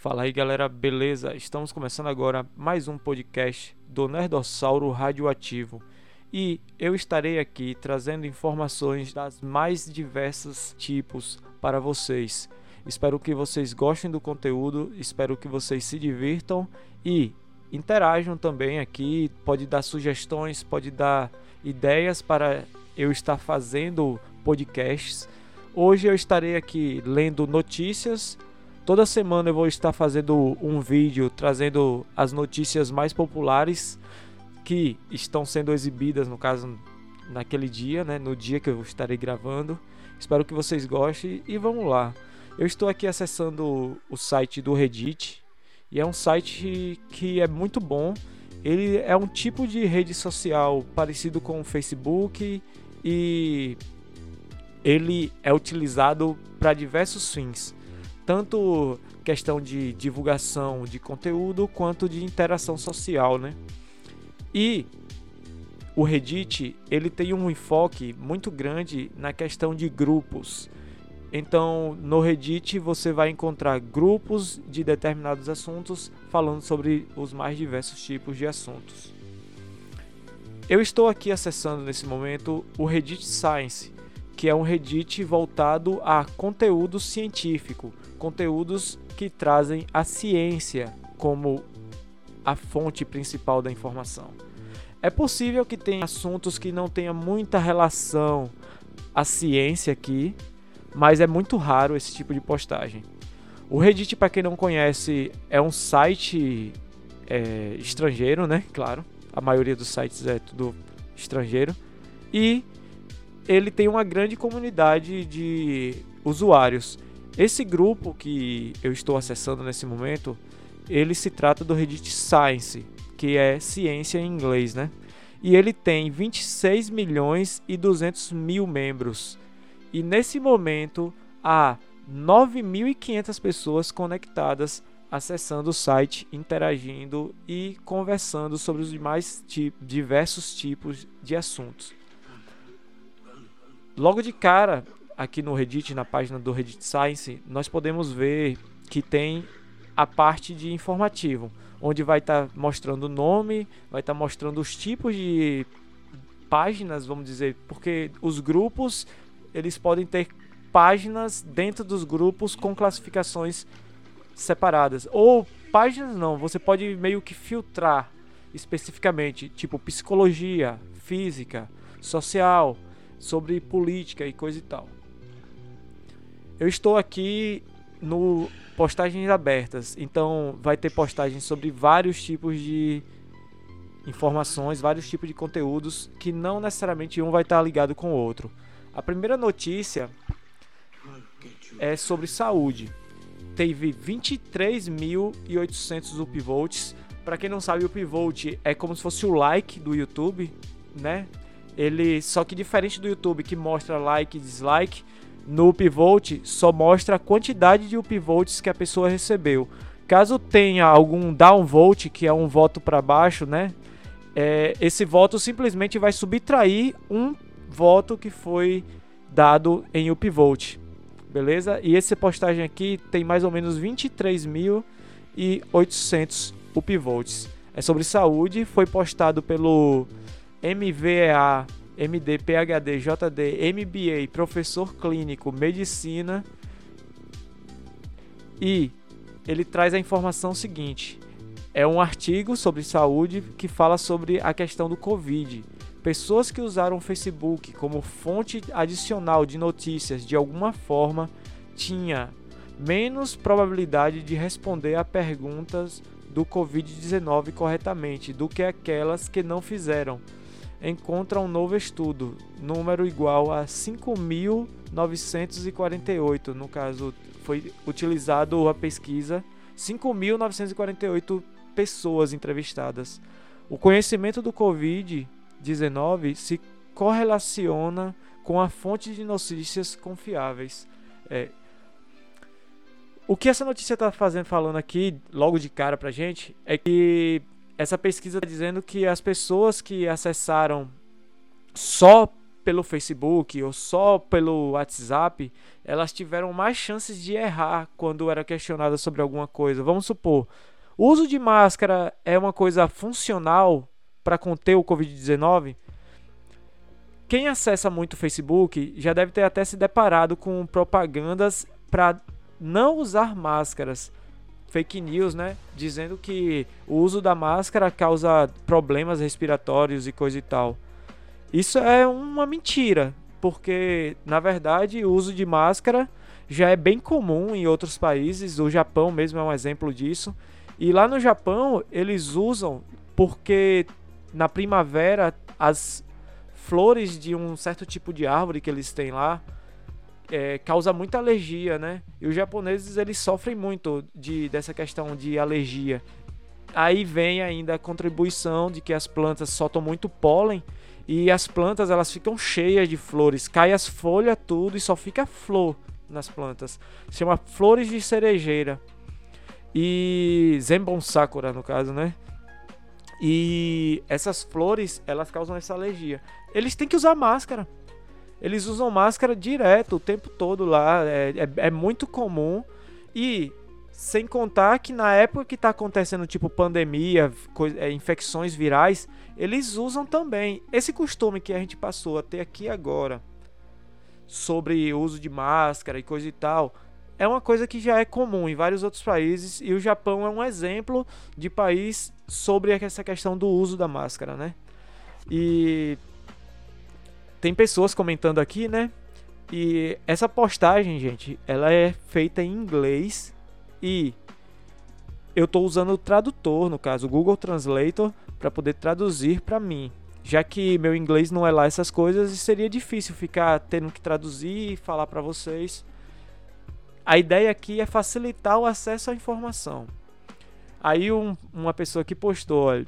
Fala aí galera, beleza? Estamos começando agora mais um podcast do Nerdossauro Radioativo e eu estarei aqui trazendo informações das mais diversos tipos para vocês. Espero que vocês gostem do conteúdo, espero que vocês se divirtam e interajam também aqui. Pode dar sugestões, pode dar ideias para eu estar fazendo podcasts. Hoje eu estarei aqui lendo notícias Toda semana eu vou estar fazendo um vídeo trazendo as notícias mais populares que estão sendo exibidas, no caso, naquele dia, né? No dia que eu estarei gravando. Espero que vocês gostem e vamos lá. Eu estou aqui acessando o site do Reddit e é um site que é muito bom. Ele é um tipo de rede social parecido com o Facebook e ele é utilizado para diversos fins tanto questão de divulgação de conteúdo quanto de interação social, né? E o Reddit ele tem um enfoque muito grande na questão de grupos. Então, no Reddit você vai encontrar grupos de determinados assuntos falando sobre os mais diversos tipos de assuntos. Eu estou aqui acessando nesse momento o Reddit Science, que é um Reddit voltado a conteúdo científico, conteúdos que trazem a ciência como a fonte principal da informação. É possível que tenha assuntos que não tenha muita relação à ciência aqui, mas é muito raro esse tipo de postagem. O Reddit, para quem não conhece, é um site é, estrangeiro, né? Claro, a maioria dos sites é tudo estrangeiro. E ele tem uma grande comunidade de usuários. Esse grupo que eu estou acessando nesse momento, ele se trata do Reddit Science, que é ciência em inglês, né? E ele tem 26 milhões e 200 mil membros. E nesse momento há 9.500 pessoas conectadas acessando o site, interagindo e conversando sobre os mais diversos tipos de assuntos. Logo de cara, aqui no Reddit, na página do Reddit Science, nós podemos ver que tem a parte de informativo, onde vai estar tá mostrando o nome, vai estar tá mostrando os tipos de páginas, vamos dizer, porque os grupos eles podem ter páginas dentro dos grupos com classificações separadas. Ou páginas não, você pode meio que filtrar especificamente, tipo psicologia, física, social, sobre política e coisa e tal. Eu estou aqui no postagens abertas, então vai ter postagens sobre vários tipos de informações, vários tipos de conteúdos que não necessariamente um vai estar ligado com o outro. A primeira notícia é sobre saúde. Teve 23.800 upvotes. Para quem não sabe, o upvote é como se fosse o like do YouTube, né? Ele só que diferente do YouTube que mostra like e dislike, no upvote só mostra a quantidade de upvotes que a pessoa recebeu. Caso tenha algum downvote, que é um voto para baixo, né? É, esse voto simplesmente vai subtrair um voto que foi dado em upvote. Beleza? E essa postagem aqui tem mais ou menos 23.800 upvotes. É sobre saúde, foi postado pelo MVEA MD, PhD, JD, MBA, professor clínico, medicina. E ele traz a informação seguinte: é um artigo sobre saúde que fala sobre a questão do Covid. Pessoas que usaram o Facebook como fonte adicional de notícias de alguma forma tinha menos probabilidade de responder a perguntas do Covid-19 corretamente do que aquelas que não fizeram encontra um novo estudo, número igual a 5.948. No caso, foi utilizado a pesquisa 5.948 pessoas entrevistadas. O conhecimento do Covid-19 se correlaciona com a fonte de notícias confiáveis. É, o que essa notícia está fazendo falando aqui, logo de cara pra gente, é que essa pesquisa está dizendo que as pessoas que acessaram só pelo Facebook ou só pelo WhatsApp, elas tiveram mais chances de errar quando era questionada sobre alguma coisa. Vamos supor, o uso de máscara é uma coisa funcional para conter o Covid-19? Quem acessa muito o Facebook já deve ter até se deparado com propagandas para não usar máscaras. Fake news, né? Dizendo que o uso da máscara causa problemas respiratórios e coisa e tal. Isso é uma mentira, porque na verdade o uso de máscara já é bem comum em outros países. O Japão mesmo é um exemplo disso. E lá no Japão eles usam porque na primavera as flores de um certo tipo de árvore que eles têm lá é, causa muita alergia, né? E os japoneses eles sofrem muito de, dessa questão de alergia. Aí vem ainda a contribuição de que as plantas soltam muito pólen e as plantas elas ficam cheias de flores, cai as folhas tudo e só fica flor nas plantas. Chama flores de cerejeira. E Zenbon Sakura no caso, né? E essas flores, elas causam essa alergia. Eles têm que usar máscara. Eles usam máscara direto o tempo todo lá. É, é, é muito comum. E sem contar que na época que está acontecendo, tipo pandemia, é, infecções virais, eles usam também. Esse costume que a gente passou a ter aqui agora, sobre uso de máscara e coisa e tal, é uma coisa que já é comum em vários outros países. E o Japão é um exemplo de país sobre essa questão do uso da máscara, né? E tem pessoas comentando aqui, né? E essa postagem, gente, ela é feita em inglês e eu estou usando o tradutor, no caso, o Google Translator, para poder traduzir para mim. Já que meu inglês não é lá essas coisas, seria difícil ficar tendo que traduzir e falar para vocês. A ideia aqui é facilitar o acesso à informação. Aí um, uma pessoa que postou, olha,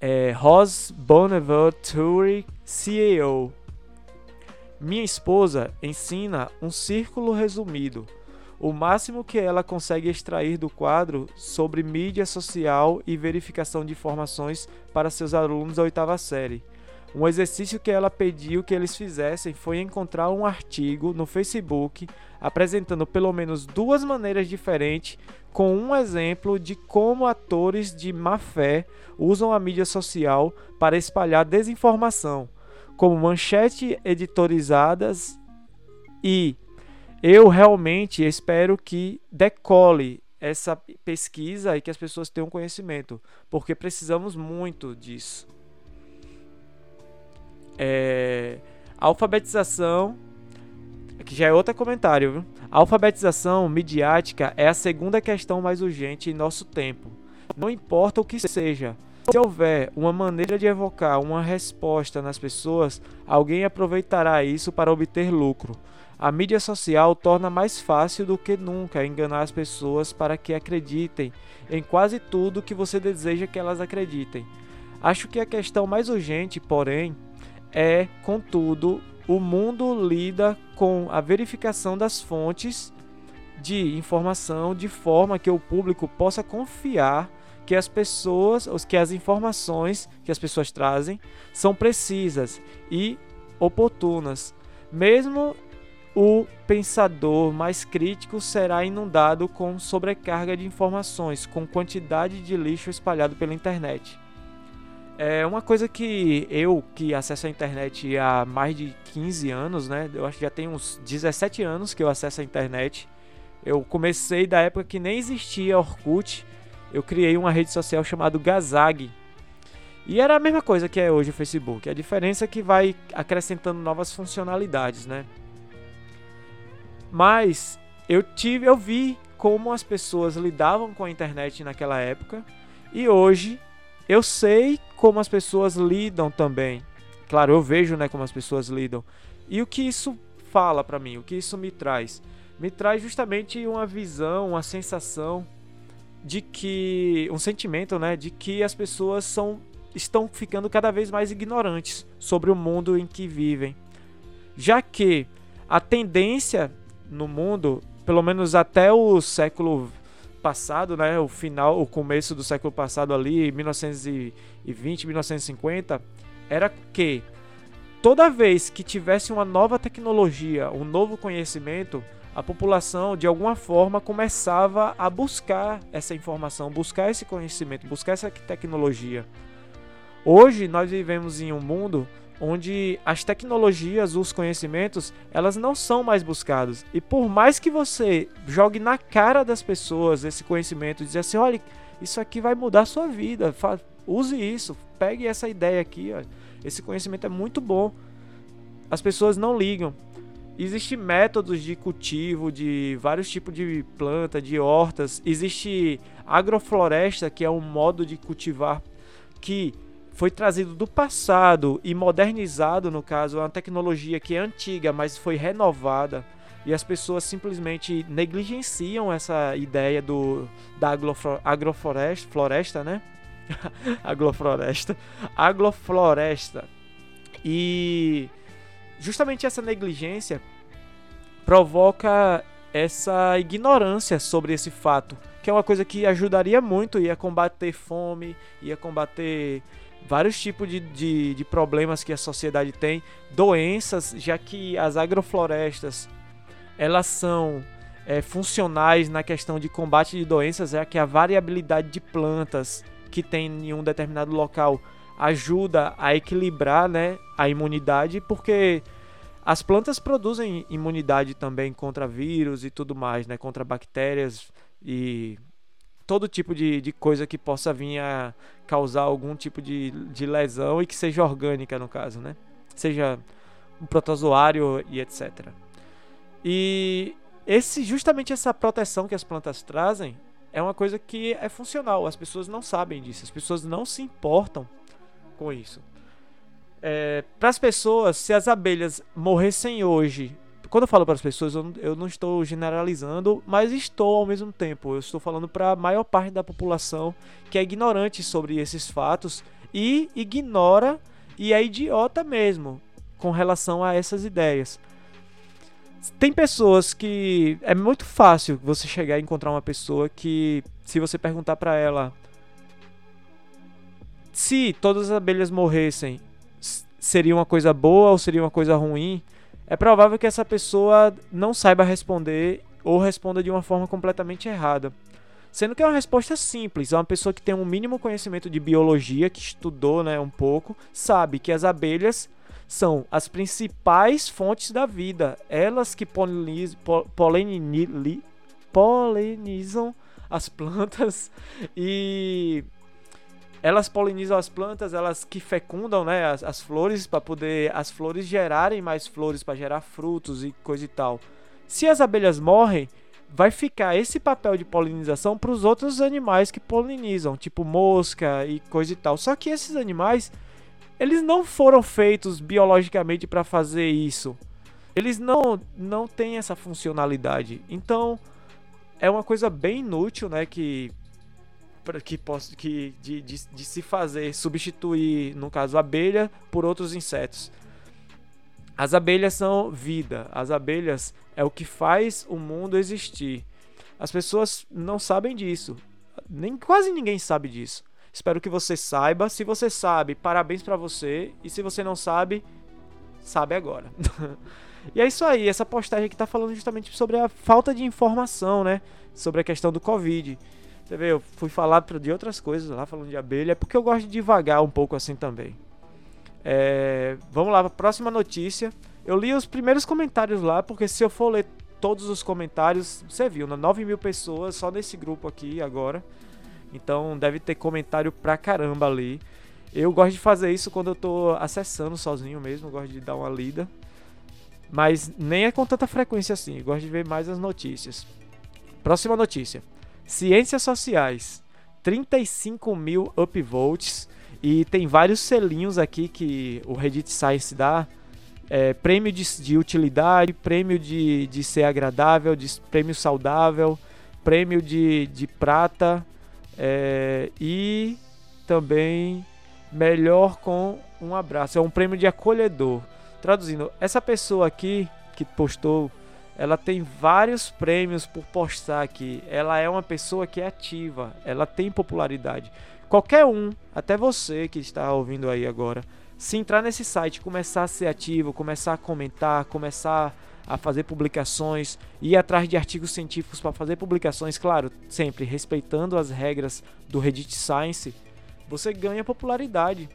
é, Ros Bonaventure, CEO. Minha esposa ensina um círculo resumido o máximo que ela consegue extrair do quadro sobre mídia social e verificação de informações para seus alunos da oitava série. Um exercício que ela pediu que eles fizessem foi encontrar um artigo no Facebook apresentando pelo menos duas maneiras diferentes, com um exemplo de como atores de má fé usam a mídia social para espalhar desinformação, como manchetes editorizadas e eu realmente espero que decole essa pesquisa e que as pessoas tenham conhecimento, porque precisamos muito disso. É, alfabetização, que já é outro comentário, viu? A alfabetização midiática é a segunda questão mais urgente em nosso tempo. Não importa o que seja, se houver uma maneira de evocar uma resposta nas pessoas, alguém aproveitará isso para obter lucro. A mídia social torna mais fácil do que nunca enganar as pessoas para que acreditem em quase tudo que você deseja que elas acreditem. Acho que a questão mais urgente, porém, é, contudo, o mundo lida com a verificação das fontes de informação de forma que o público possa confiar que as pessoas, que as informações que as pessoas trazem são precisas e oportunas, mesmo o pensador mais crítico será inundado com sobrecarga de informações, com quantidade de lixo espalhado pela internet. É uma coisa que eu, que acesso a internet há mais de 15 anos, né? Eu acho que já tem uns 17 anos que eu acesso a internet. Eu comecei da época que nem existia Orkut. Eu criei uma rede social chamada Gazag. E era a mesma coisa que é hoje o Facebook. A diferença é que vai acrescentando novas funcionalidades, né? Mas eu tive, eu vi como as pessoas lidavam com a internet naquela época e hoje eu sei como as pessoas lidam também. Claro, eu vejo, né, como as pessoas lidam. E o que isso fala para mim? O que isso me traz? Me traz justamente uma visão, uma sensação de que um sentimento, né, de que as pessoas são estão ficando cada vez mais ignorantes sobre o mundo em que vivem. Já que a tendência no mundo, pelo menos até o século passado, né, o final, o começo do século passado ali, 1920, 1950, era que toda vez que tivesse uma nova tecnologia, um novo conhecimento, a população de alguma forma começava a buscar essa informação, buscar esse conhecimento, buscar essa tecnologia. Hoje nós vivemos em um mundo onde as tecnologias, os conhecimentos, elas não são mais buscados. E por mais que você jogue na cara das pessoas esse conhecimento, dizer assim, olha, isso aqui vai mudar a sua vida, use isso, pegue essa ideia aqui, olha. esse conhecimento é muito bom. As pessoas não ligam. Existem métodos de cultivo de vários tipos de planta, de hortas. Existe agrofloresta, que é um modo de cultivar que foi trazido do passado e modernizado, no caso, é uma tecnologia que é antiga, mas foi renovada. E as pessoas simplesmente negligenciam essa ideia do da agrofloresta, floresta, né? agrofloresta, agrofloresta. E justamente essa negligência provoca essa ignorância sobre esse fato, que é uma coisa que ajudaria muito, ia combater fome, ia combater vários tipos de, de, de, problemas que a sociedade tem, doenças, já que as agroflorestas elas são é, funcionais na questão de combate de doenças, já que a variabilidade de plantas que tem em um determinado local ajuda a equilibrar né, a imunidade, porque as plantas produzem imunidade também contra vírus e tudo mais, né, contra bactérias e todo tipo de, de coisa que possa vir a causar algum tipo de, de lesão e que seja orgânica no caso, né? Seja um protozoário e etc. E esse justamente essa proteção que as plantas trazem é uma coisa que é funcional. As pessoas não sabem disso, as pessoas não se importam com isso. É, para as pessoas, se as abelhas morressem hoje quando eu falo para as pessoas, eu, eu não estou generalizando, mas estou ao mesmo tempo. Eu estou falando para a maior parte da população que é ignorante sobre esses fatos e ignora e é idiota mesmo com relação a essas ideias. Tem pessoas que é muito fácil você chegar e encontrar uma pessoa que, se você perguntar para ela se todas as abelhas morressem, seria uma coisa boa ou seria uma coisa ruim? É provável que essa pessoa não saiba responder ou responda de uma forma completamente errada. Sendo que é uma resposta simples, é uma pessoa que tem um mínimo conhecimento de biologia, que estudou né, um pouco, sabe que as abelhas são as principais fontes da vida, elas que polinizam, polinizam as plantas e elas polinizam as plantas, elas que fecundam né, as, as flores para poder as flores gerarem mais flores para gerar frutos e coisa e tal. Se as abelhas morrem, vai ficar esse papel de polinização para os outros animais que polinizam, tipo mosca e coisa e tal. Só que esses animais, eles não foram feitos biologicamente para fazer isso. Eles não não têm essa funcionalidade. Então, é uma coisa bem inútil, né, que que possa que de, de, de, se fazer substituir no caso a abelha por outros insetos. As abelhas são vida. As abelhas é o que faz o mundo existir. As pessoas não sabem disso. Nem quase ninguém sabe disso. Espero que você saiba. Se você sabe parabéns para você. E se você não sabe sabe agora. E é isso aí. Essa postagem aqui tá falando justamente sobre a falta de informação né? Sobre a questão do covid você vê, eu fui falar de outras coisas lá, falando de abelha, porque eu gosto de devagar um pouco assim também. É, vamos lá, próxima notícia. Eu li os primeiros comentários lá, porque se eu for ler todos os comentários, você viu, né? 9 mil pessoas só nesse grupo aqui agora. Então deve ter comentário pra caramba ali. Eu gosto de fazer isso quando eu tô acessando sozinho mesmo, gosto de dar uma lida. Mas nem é com tanta frequência assim, gosto de ver mais as notícias. Próxima notícia. Ciências Sociais, 35 mil upvotes. E tem vários selinhos aqui que o Reddit Science dá. É, prêmio de, de, utilidade, prêmio de, de ser agradável, de, prêmio saudável, prêmio de, de prata é, e também melhor com um abraço. É um prêmio de acolhedor. Traduzindo, essa pessoa aqui que postou ela tem vários prêmios por postar aqui. Ela é uma pessoa que é ativa, ela tem popularidade. Qualquer um, até você que está ouvindo aí agora, se entrar nesse site, começar a ser ativo, começar a comentar, começar a fazer publicações, ir atrás de artigos científicos para fazer publicações, claro, sempre respeitando as regras do Reddit Science, você ganha popularidade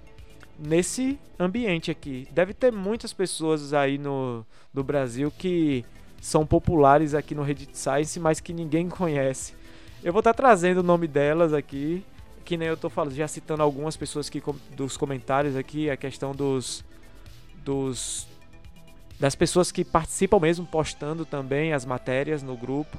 nesse ambiente aqui. Deve ter muitas pessoas aí no, Brasil que são populares aqui no Reddit Science, mas que ninguém conhece. Eu vou estar tá trazendo o nome delas aqui, que nem eu estou falando, já citando algumas pessoas que dos comentários aqui, a questão dos dos das pessoas que participam mesmo postando também as matérias no grupo.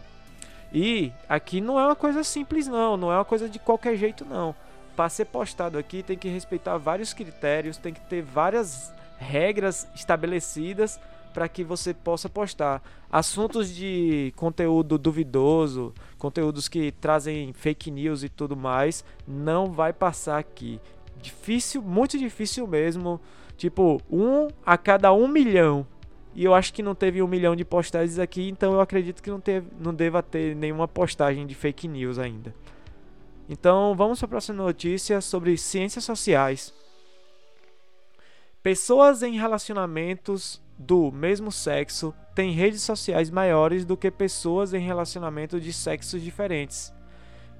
E aqui não é uma coisa simples não, não é uma coisa de qualquer jeito não para ser postado aqui tem que respeitar vários critérios, tem que ter várias regras estabelecidas para que você possa postar assuntos de conteúdo duvidoso, conteúdos que trazem fake news e tudo mais, não vai passar aqui. Difícil, muito difícil mesmo. Tipo, um a cada um milhão. E eu acho que não teve um milhão de postagens aqui, então eu acredito que não, teve, não deva ter nenhuma postagem de fake news ainda. Então, vamos para a próxima notícia sobre ciências sociais. Pessoas em relacionamentos do mesmo sexo têm redes sociais maiores do que pessoas em relacionamento de sexos diferentes,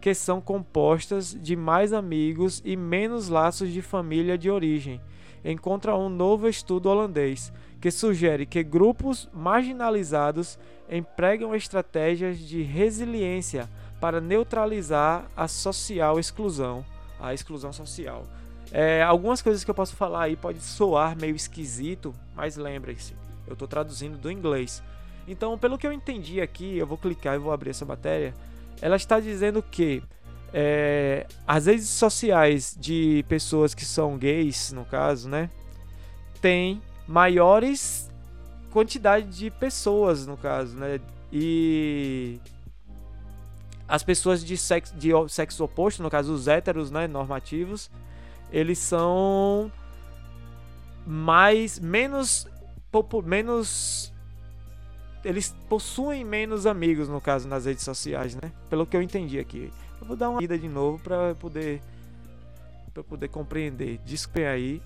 que são compostas de mais amigos e menos laços de família de origem. Encontra um novo estudo holandês que sugere que grupos marginalizados empregam estratégias de resiliência para neutralizar a social exclusão, a exclusão social. É, algumas coisas que eu posso falar aí pode soar meio esquisito, mas lembre-se, eu estou traduzindo do inglês. Então, pelo que eu entendi aqui, eu vou clicar e vou abrir essa matéria. Ela está dizendo que é, as redes sociais de pessoas que são gays, no caso, né, tem maiores quantidade de pessoas, no caso, né, e as pessoas de sexo, de sexo oposto, no caso os héteros, né, normativos, eles são mais menos menos eles possuem menos amigos no caso nas redes sociais, né? Pelo que eu entendi aqui. Eu vou dar uma ida de novo para poder para poder compreender. Desculpem aí.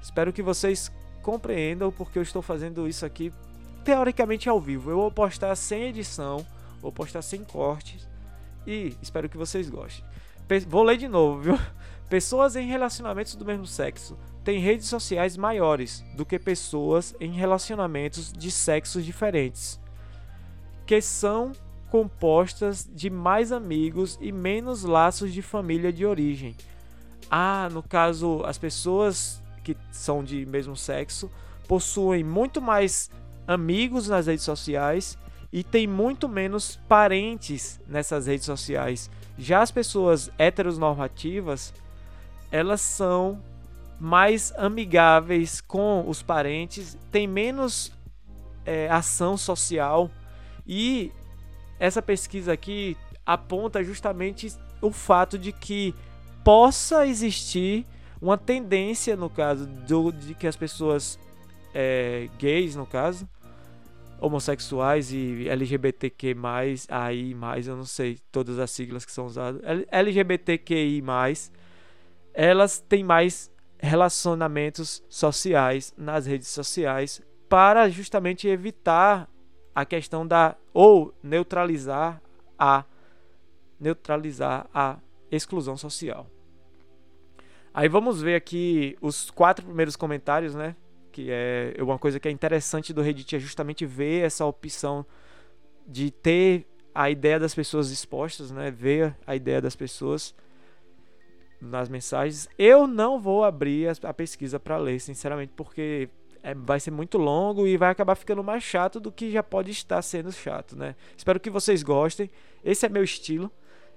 Espero que vocês compreendam porque eu estou fazendo isso aqui teoricamente ao vivo. Eu vou postar sem edição, vou postar sem cortes e espero que vocês gostem. Vou ler de novo, viu? Pessoas em relacionamentos do mesmo sexo têm redes sociais maiores do que pessoas em relacionamentos de sexos diferentes, que são compostas de mais amigos e menos laços de família de origem. Ah, no caso, as pessoas que são de mesmo sexo possuem muito mais amigos nas redes sociais e tem muito menos parentes nessas redes sociais. Já as pessoas heteronormativas, elas são mais amigáveis com os parentes, tem menos é, ação social. E essa pesquisa aqui aponta justamente o fato de que possa existir uma tendência no caso do, de que as pessoas é, gays no caso homossexuais e LGBTQ+, AI+, eu não sei todas as siglas que são usadas, LGBTQI+, elas têm mais relacionamentos sociais nas redes sociais para justamente evitar a questão da ou neutralizar a neutralizar a exclusão social. Aí vamos ver aqui os quatro primeiros comentários, né? que é uma coisa que é interessante do Reddit é justamente ver essa opção de ter a ideia das pessoas expostas, né? Ver a ideia das pessoas nas mensagens. Eu não vou abrir a, a pesquisa para ler, sinceramente, porque é, vai ser muito longo e vai acabar ficando mais chato do que já pode estar sendo chato, né? Espero que vocês gostem. Esse é meu estilo.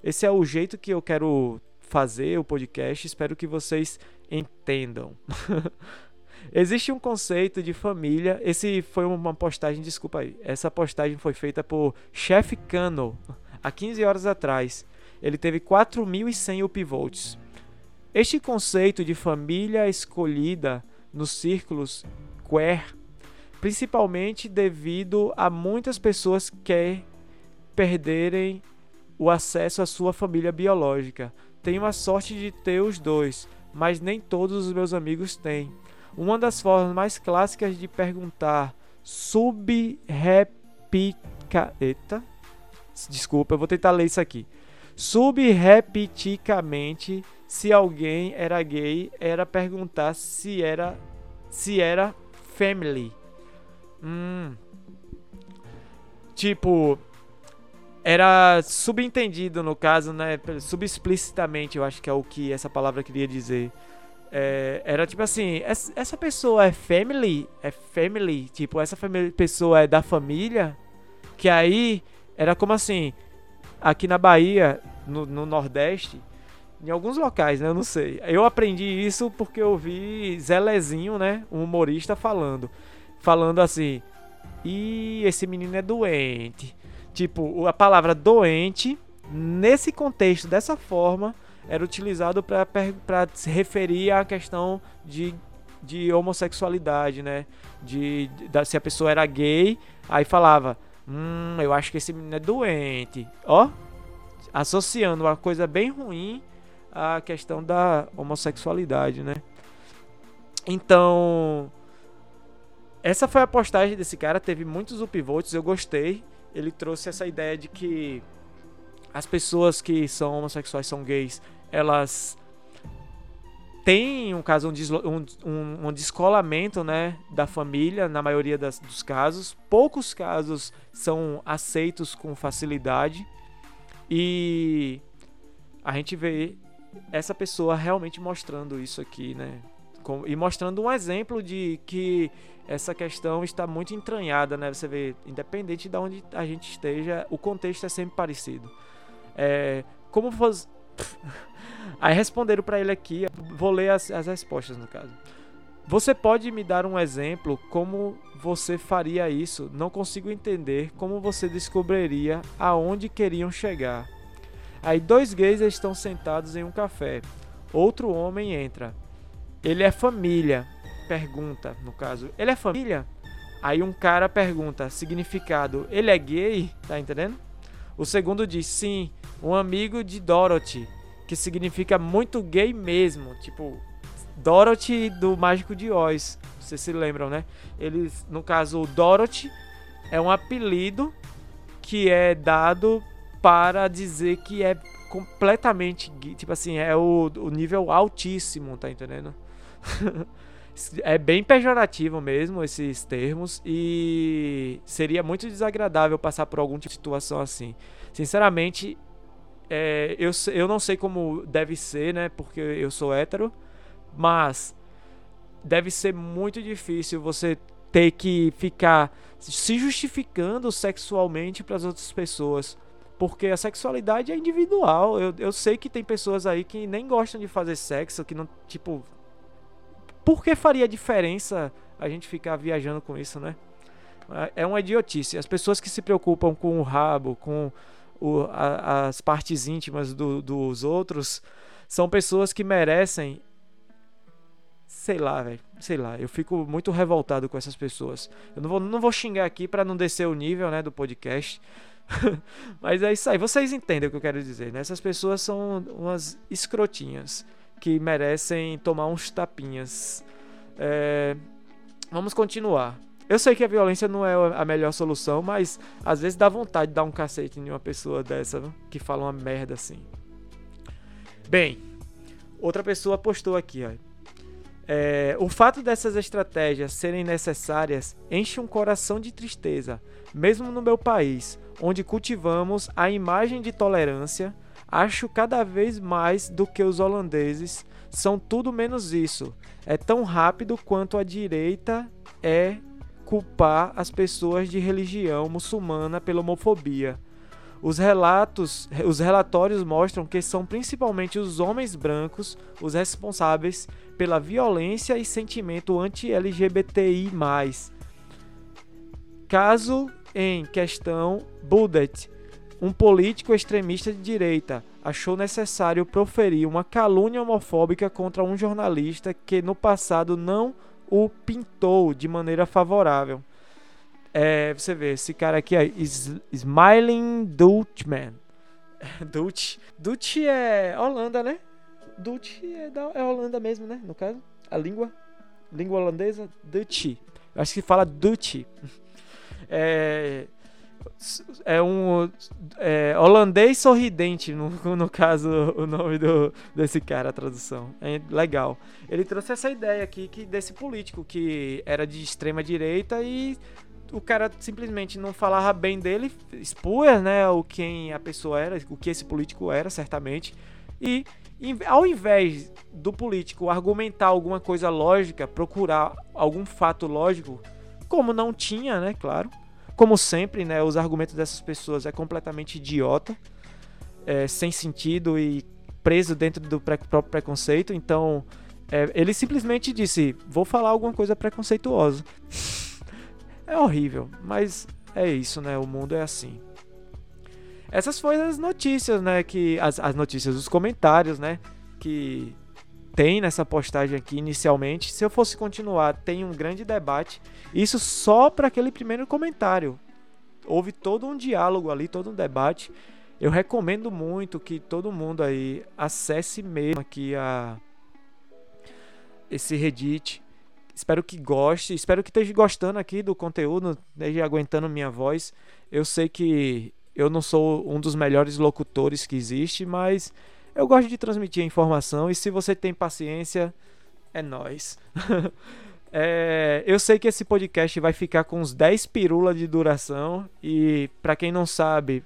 Esse é o jeito que eu quero fazer o podcast. Espero que vocês entendam. Existe um conceito de família. Esse foi uma postagem, desculpa aí. Essa postagem foi feita por Chef Cano há 15 horas atrás. Ele teve 4.100 upvotes. Este conceito de família escolhida nos círculos queer, principalmente devido a muitas pessoas que perderem o acesso à sua família biológica. Tenho a sorte de ter os dois, mas nem todos os meus amigos têm. Uma das formas mais clássicas de perguntar subrepica... Eita. Desculpa, eu vou tentar ler isso aqui. Subrepiticamente, se alguém era gay, era perguntar se era se era family. Hum. Tipo, era subentendido no caso, né? Subexplicitamente, eu acho que é o que essa palavra queria dizer. É, era tipo assim, essa pessoa é family? É family? Tipo, essa pessoa é da família? Que aí era como assim, aqui na Bahia, no, no Nordeste, em alguns locais, né? Eu não sei. Eu aprendi isso porque eu vi Zelezinho, né? Um humorista falando. Falando assim, e esse menino é doente. Tipo, a palavra doente, nesse contexto, dessa forma, era utilizado para se referir à questão de, de homossexualidade, né? De, de, se a pessoa era gay, aí falava, hum, eu acho que esse menino é doente. Ó, associando uma coisa bem ruim à questão da homossexualidade, né? Então, essa foi a postagem desse cara, teve muitos upvotes, eu gostei. Ele trouxe essa ideia de que as pessoas que são homossexuais, são gays, elas têm, um caso, um, um, um descolamento né, da família, na maioria das, dos casos. Poucos casos são aceitos com facilidade. E a gente vê essa pessoa realmente mostrando isso aqui, né? e mostrando um exemplo de que essa questão está muito entranhada, né? Você vê, independente de onde a gente esteja, o contexto é sempre parecido. É, como você. Aí responderam para ele aqui, vou ler as, as respostas no caso. Você pode me dar um exemplo como você faria isso? Não consigo entender como você descobriria aonde queriam chegar. Aí dois gays estão sentados em um café. Outro homem entra. Ele é família pergunta, no caso, ele é família? Aí um cara pergunta, significado, ele é gay? Tá entendendo? O segundo diz, sim, um amigo de Dorothy, que significa muito gay mesmo. Tipo, Dorothy do Mágico de Oz. Vocês se lembram, né? Eles, no caso, o Dorothy é um apelido que é dado para dizer que é completamente tipo assim, é o, o nível altíssimo, tá entendendo? é bem pejorativo mesmo esses termos e seria muito desagradável passar por algum tipo de situação assim. Sinceramente, é, eu, eu não sei como deve ser, né? Porque eu sou hétero, mas deve ser muito difícil você ter que ficar se justificando sexualmente para as outras pessoas. Porque a sexualidade é individual. Eu, eu sei que tem pessoas aí que nem gostam de fazer sexo, que não, tipo, por que faria diferença a gente ficar viajando com isso, né? É uma idiotice. As pessoas que se preocupam com o rabo, com o, a, as partes íntimas do, dos outros, são pessoas que merecem. Sei lá, velho. Sei lá. Eu fico muito revoltado com essas pessoas. Eu não vou, não vou xingar aqui para não descer o nível né, do podcast. Mas é isso aí. Vocês entendem o que eu quero dizer, né? Essas pessoas são umas escrotinhas que merecem tomar uns tapinhas. É, vamos continuar. Eu sei que a violência não é a melhor solução, mas às vezes dá vontade de dar um cacete em uma pessoa dessa que fala uma merda assim. Bem, outra pessoa postou aqui, ó. É, o fato dessas estratégias serem necessárias enche um coração de tristeza, mesmo no meu país, onde cultivamos a imagem de tolerância, Acho cada vez mais do que os holandeses são tudo menos isso. É tão rápido quanto a direita é culpar as pessoas de religião muçulmana pela homofobia. Os relatos, os relatórios mostram que são principalmente os homens brancos os responsáveis pela violência e sentimento anti-LGBTI+. Caso em questão, Budet um político extremista de direita achou necessário proferir uma calúnia homofóbica contra um jornalista que no passado não o pintou de maneira favorável. É, você vê, esse cara aqui é Smiling Dutchman. Dutch. Dutch é Holanda, né? Dutch é, da, é Holanda mesmo, né? No caso, a língua. língua holandesa, Dutch. Acho que fala Dutch. É, é um é, holandês sorridente, no, no caso, o nome do, desse cara, a tradução. É legal. Ele trouxe essa ideia aqui que desse político que era de extrema direita e o cara simplesmente não falava bem dele, expunha, né, o quem a pessoa era, o que esse político era, certamente. E ao invés do político argumentar alguma coisa lógica, procurar algum fato lógico, como não tinha, né, claro, como sempre, né, os argumentos dessas pessoas é completamente idiota, é, sem sentido e preso dentro do próprio preconceito. Então, é, ele simplesmente disse: Vou falar alguma coisa preconceituosa. é horrível, mas é isso, né? O mundo é assim. Essas foram as notícias, né? Que as, as notícias, os comentários, né? Que tem nessa postagem aqui inicialmente. Se eu fosse continuar, tem um grande debate. Isso só para aquele primeiro comentário. Houve todo um diálogo ali, todo um debate. Eu recomendo muito que todo mundo aí acesse mesmo aqui a esse Reddit. Espero que goste, espero que esteja gostando aqui do conteúdo, esteja aguentando minha voz. Eu sei que eu não sou um dos melhores locutores que existe, mas eu gosto de transmitir a informação e se você tem paciência, é nós. é, eu sei que esse podcast vai ficar com uns 10 pirulas de duração e para quem não sabe,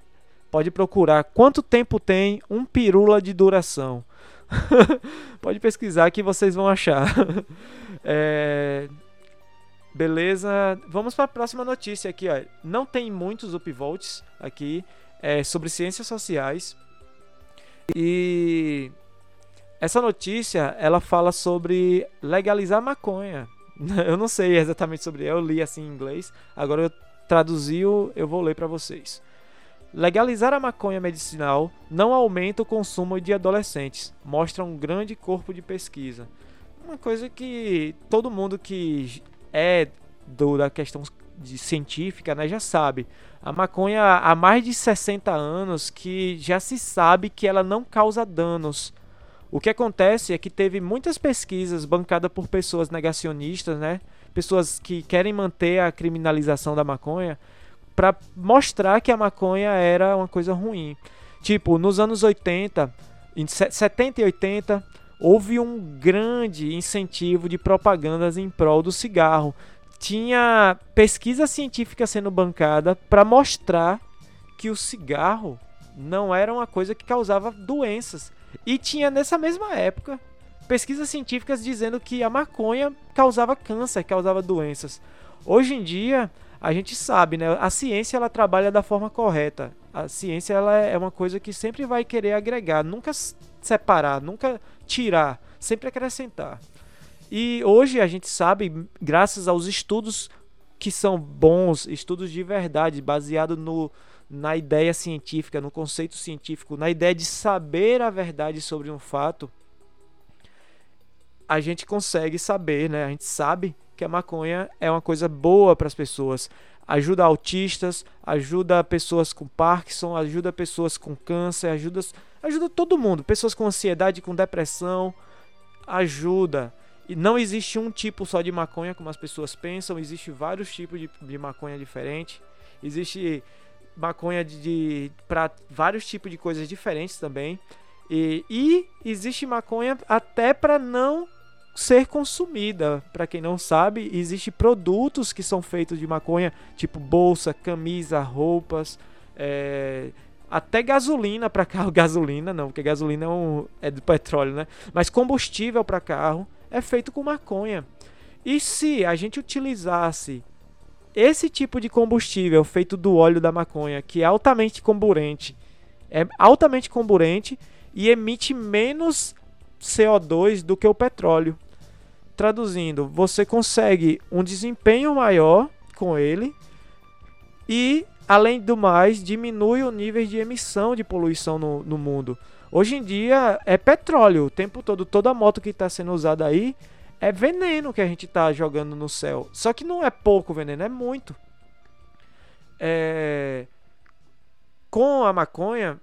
pode procurar quanto tempo tem um pirula de duração. pode pesquisar que vocês vão achar. é, beleza, vamos para a próxima notícia aqui. Ó. Não tem muitos upvotes aqui é, sobre ciências sociais. E essa notícia, ela fala sobre legalizar maconha. Eu não sei exatamente sobre, eu li assim em inglês. Agora eu traduzi, eu vou ler para vocês. Legalizar a maconha medicinal não aumenta o consumo de adolescentes, mostra um grande corpo de pesquisa. Uma coisa que todo mundo que é do, da questão de científica né, já sabe. A maconha há mais de 60 anos que já se sabe que ela não causa danos. O que acontece é que teve muitas pesquisas bancadas por pessoas negacionistas, né? Pessoas que querem manter a criminalização da maconha para mostrar que a maconha era uma coisa ruim. Tipo, nos anos 80, em 70 e 80, houve um grande incentivo de propagandas em prol do cigarro tinha pesquisa científica sendo bancada para mostrar que o cigarro não era uma coisa que causava doenças. E tinha nessa mesma época pesquisas científicas dizendo que a maconha causava câncer, causava doenças. Hoje em dia, a gente sabe, né? A ciência ela trabalha da forma correta. A ciência ela é uma coisa que sempre vai querer agregar, nunca separar, nunca tirar, sempre acrescentar. E hoje a gente sabe, graças aos estudos que são bons, estudos de verdade, baseados no, na ideia científica, no conceito científico, na ideia de saber a verdade sobre um fato, a gente consegue saber, né? A gente sabe que a maconha é uma coisa boa para as pessoas. Ajuda autistas, ajuda pessoas com Parkinson, ajuda pessoas com câncer, ajuda, ajuda todo mundo. Pessoas com ansiedade, com depressão, ajuda. E não existe um tipo só de maconha, como as pessoas pensam, existe vários tipos de, de maconha diferentes. Existe maconha de, de para vários tipos de coisas diferentes também. E, e existe maconha até para não ser consumida. Para quem não sabe, existe produtos que são feitos de maconha, tipo bolsa, camisa, roupas, é, até gasolina para carro, gasolina não, porque gasolina é, um, é do petróleo, né? Mas combustível para carro é feito com maconha. E se a gente utilizasse esse tipo de combustível feito do óleo da maconha, que é altamente comburente, é altamente comburente e emite menos CO2 do que o petróleo. Traduzindo, você consegue um desempenho maior com ele e, além do mais, diminui o nível de emissão de poluição no, no mundo. Hoje em dia é petróleo o tempo todo. Toda moto que está sendo usada aí é veneno que a gente está jogando no céu. Só que não é pouco veneno, é muito. É... Com a maconha,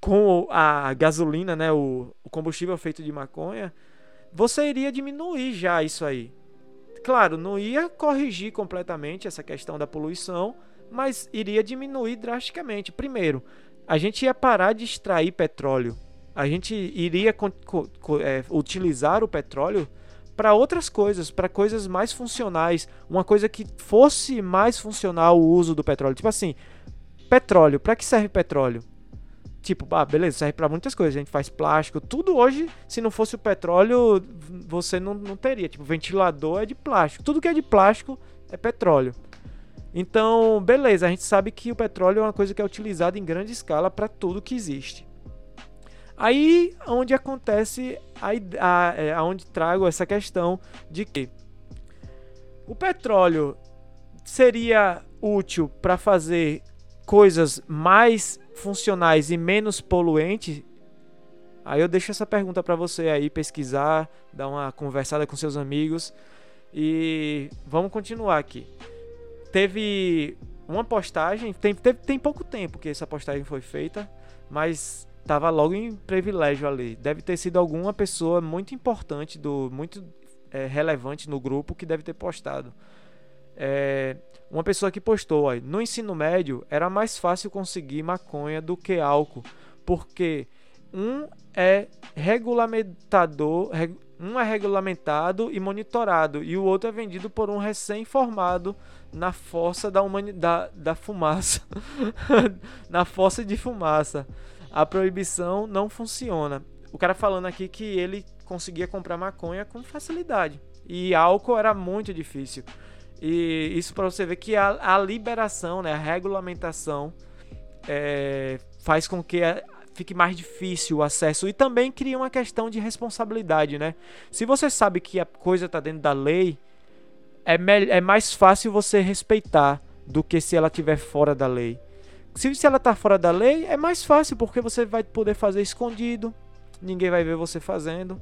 com a gasolina, né, o, combustível feito de maconha, você iria diminuir já isso aí. claro, não ia corrigir completamente essa questão da poluição, mas iria diminuir drasticamente. Primeiro, a gente ia parar de extrair petróleo. A gente iria é, utilizar o petróleo para outras coisas, para coisas mais funcionais, uma coisa que fosse mais funcional o uso do petróleo. Tipo assim, petróleo, para que serve petróleo? Tipo, ah, beleza, serve para muitas coisas. A gente faz plástico, tudo hoje, se não fosse o petróleo, você não, não teria. Tipo, ventilador é de plástico. Tudo que é de plástico é petróleo. Então, beleza, a gente sabe que o petróleo é uma coisa que é utilizada em grande escala para tudo que existe. Aí, onde acontece, a, é, aonde trago essa questão de que o petróleo seria útil para fazer coisas mais funcionais e menos poluentes? Aí eu deixo essa pergunta para você aí pesquisar, dar uma conversada com seus amigos e vamos continuar aqui teve uma postagem, tem, teve, tem pouco tempo que essa postagem foi feita, mas tava logo em privilégio ali. Deve ter sido alguma pessoa muito importante, do muito é, relevante no grupo que deve ter postado. É, uma pessoa que postou, ó, no ensino médio era mais fácil conseguir maconha do que álcool, porque um é regulamentador, um é regulamentado e monitorado e o outro é vendido por um recém-formado na fossa da, humanidade, da, fumaça. na fossa de fumaça. A proibição não funciona. O cara falando aqui que ele conseguia comprar maconha com facilidade. E álcool era muito difícil. E isso para você ver que a, a, liberação, né, a regulamentação é, faz com que a, fique mais difícil o acesso e também cria uma questão de responsabilidade, né? Se você sabe que a coisa está dentro da lei, é, é mais fácil você respeitar do que se ela estiver fora da lei. Se, se ela está fora da lei, é mais fácil porque você vai poder fazer escondido, ninguém vai ver você fazendo.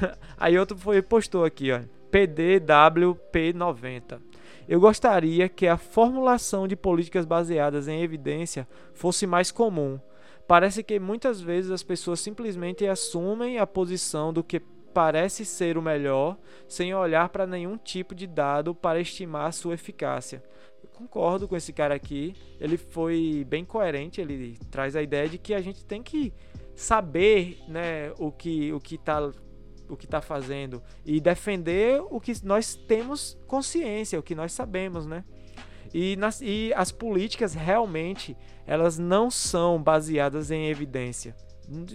Aí outro foi postou aqui, ó, PDWP90. Eu gostaria que a formulação de políticas baseadas em evidência fosse mais comum. Parece que muitas vezes as pessoas simplesmente assumem a posição do que parece ser o melhor, sem olhar para nenhum tipo de dado para estimar sua eficácia. Eu concordo com esse cara aqui, ele foi bem coerente, ele traz a ideia de que a gente tem que saber né, o que o que está o que está fazendo e defender o que nós temos consciência, o que nós sabemos, né? E, nas, e as políticas realmente elas não são baseadas em evidência.